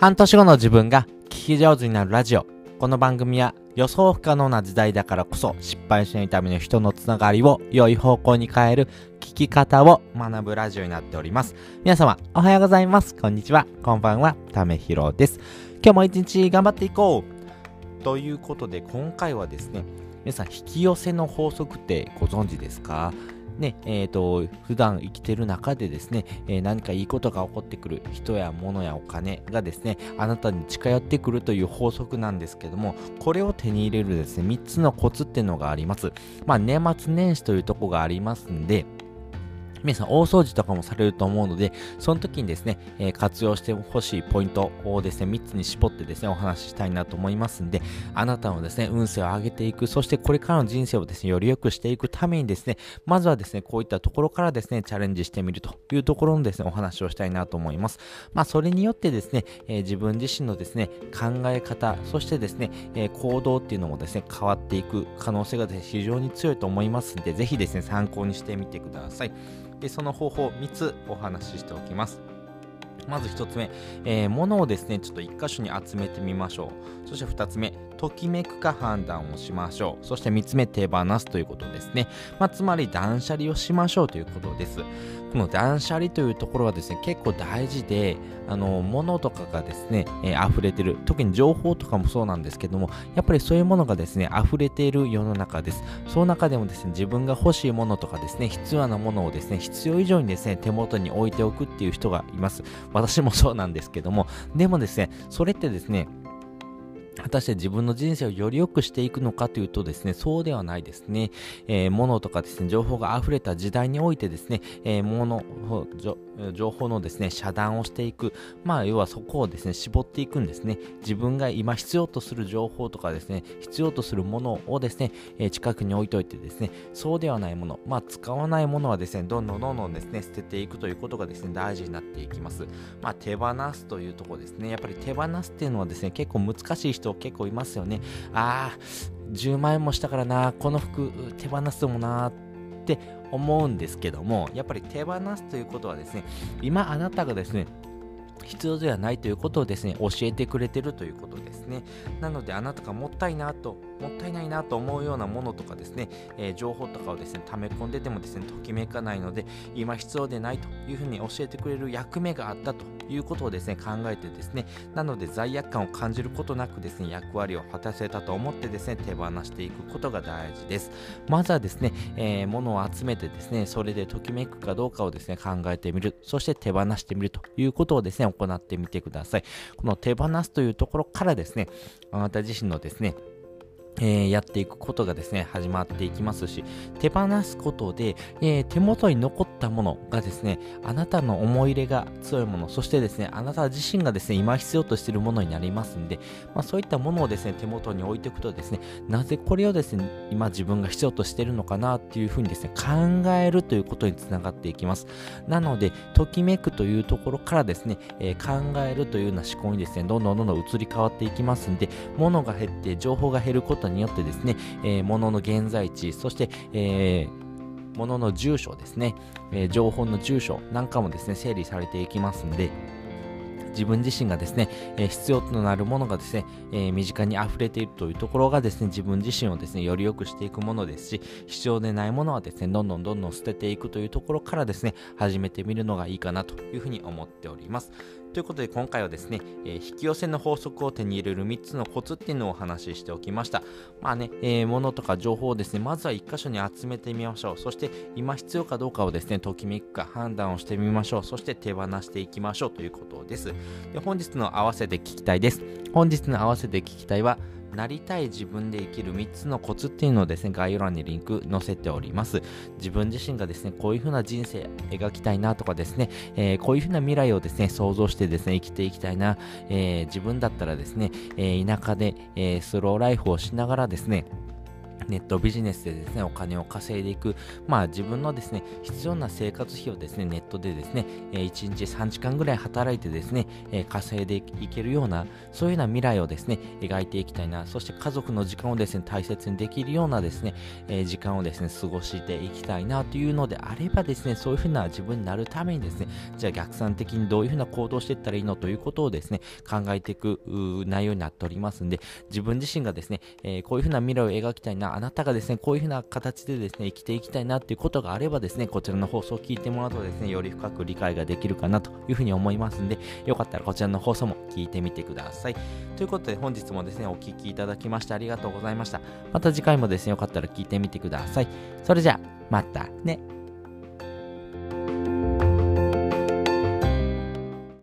半年後の自分が聞き上手になるラジオ。この番組は予想不可能な時代だからこそ失敗しないための人のつながりを良い方向に変える聞き方を学ぶラジオになっております。皆様おはようございます。こんにちは。こんばんは。ためひろです。今日も一日頑張っていこうということで今回はですね、皆さん引き寄せの法則ってご存知ですか？ね、えっ、ー、と、普段生きてる中でですね、えー、何かいいことが起こってくる人や物やお金がですね、あなたに近寄ってくるという法則なんですけども、これを手に入れるですね、3つのコツっていうのがあります。まあ、年末年始というとこがありますんで、皆さん大掃除とかもされると思うので、その時にですね、えー、活用してほしいポイントをですね、3つに絞ってですね、お話ししたいなと思いますんで、あなたのですね、運勢を上げていく、そしてこれからの人生をですね、より良くしていくためにですね、まずはですね、こういったところからですね、チャレンジしてみるというところのですね、お話をしたいなと思います。まあ、それによってですね、えー、自分自身のですね、考え方、そしてですね、えー、行動っていうのもですね、変わっていく可能性がですね、非常に強いと思いますんで、ぜひですね、参考にしてみてください。その方法3つお話ししておきます。まず1つ目、えー、物をですね、ちょっと1箇所に集めてみましょう。そして2つ目、ときめくか判断をしましょう。そして3つ目、手放すということですね。まあ、つまり断捨離をしましょうということです。この断捨離というところはですね、結構大事で、あの、物とかがですね、えー、溢れてる。特に情報とかもそうなんですけども、やっぱりそういうものがですね、溢れている世の中です。その中でもですね、自分が欲しいものとかですね、必要なものをですね、必要以上にですね、手元に置いておくっていう人がいます。私もそうなんですけども、でもですね、それってですね、果たして自分の人生をより良くしていくのかというとですね、そうではないですね。えー、物とかですね、情報が溢れた時代においてですね、えー、物、情報のですね、遮断をしていく。まあ、要はそこをですね、絞っていくんですね。自分が今必要とする情報とかですね、必要とするものをですね、えー、近くに置いといてですね、そうではないもの、まあ、使わないものはですね、どんどんどんどんですね、捨てていくということがですね、大事になっていきます。まあ、手放すというところですね。やっぱり手放すっていうのはですね、結構難しい人結構いますよね。ああ、10万円もしたからな、この服手放すもなって思うんですけども、やっぱり手放すということはですね、今あなたがですね、必要ではないということをですね、教えてくれてるということですね。なので、あなたがもったいなともったいないなと思うようなものとかですね、えー、情報とかをですね、溜め込んでてもですね、ときめかないので、今必要でないというふうに教えてくれる役目があったということをですね、考えてですね、なので罪悪感を感じることなくですね、役割を果たせたと思ってですね、手放していくことが大事です。まずはですね、えー、物を集めてですね、それでときめくかどうかをですね、考えてみる。そして手放してみるということをですね、行ってみてください。この手放すというところからですね、あなた自身のですね、えー、やっていくことがですね、始まっていきますし、手放すことで、えー、手元に残ったものがですね、あなたの思い入れが強いもの、そしてですね、あなた自身がですね、今必要としているものになりますんで、まあ、そういったものをですね、手元に置いておくとですね、なぜこれをですね、今自分が必要としているのかなっていうふうにですね、考えるということにつながっていきます。なので、ときめくというところからですね、えー、考えるというような思考にですね、どんどんどんどん移り変わっていきますんで、物が減って、情報が減ることによってですね、えー、物の現在地、そして、えー、物の住所ですね、えー、情報の住所なんかもですね、整理されていきますんで、自分自身がですね、えー、必要となるものがですね、えー、身近に溢れているというところがですね、自分自身をですね、より良くしていくものですし、必要でないものはですね、どんどんどんどん捨てていくというところからですね、始めてみるのがいいかなというふうに思っております。ということで今回はですね、えー、引き寄せの法則を手に入れる3つのコツっていうのをお話ししておきました。まあね、えー、物とか情報をですね、まずは1箇所に集めてみましょう。そして今必要かどうかをですね、ときめくか判断をしてみましょう。そして手放していきましょうということです。で本日の合わせて聞きたいです。本日の合わせて聞きたいは、なりたい自分で生きる3つのコツっていうのをですね、概要欄にリンク載せております。自分自身がですね、こういう風な人生描きたいなとかですね、えー、こういう風な未来をですね、想像してですね、生きていきたいな、えー、自分だったらですね、えー、田舎で、えスローライフをしながらですね、ネットビジネスでですね、お金を稼いでいく、まあ自分のですね、必要な生活費をですね、ネットでですね、1日3時間ぐらい働いてですね、稼いでいけるような、そういうような未来をですね、描いていきたいな、そして家族の時間をですね、大切にできるようなですね、時間をですね、過ごしていきたいなというのであればですね、そういうふうな自分になるためにですね、じゃあ逆算的にどういうふうな行動していったらいいの？ということをですね、考えていく内容になっておりますんで、自分自身がですね、こういうふうな未来を描きたいな、あなたがですね、こういうふうな形でですね、生きていきたいなっていうことがあればですね、こちらの放送を聞いてもらうとですね、より深く理解ができるかなというふうに思いますんで、よかったらこちらの放送も聞いてみてください。ということで本日もですね、お聴きいただきましてありがとうございました。また次回もですね、よかったら聞いてみてください。それじゃあ、またね。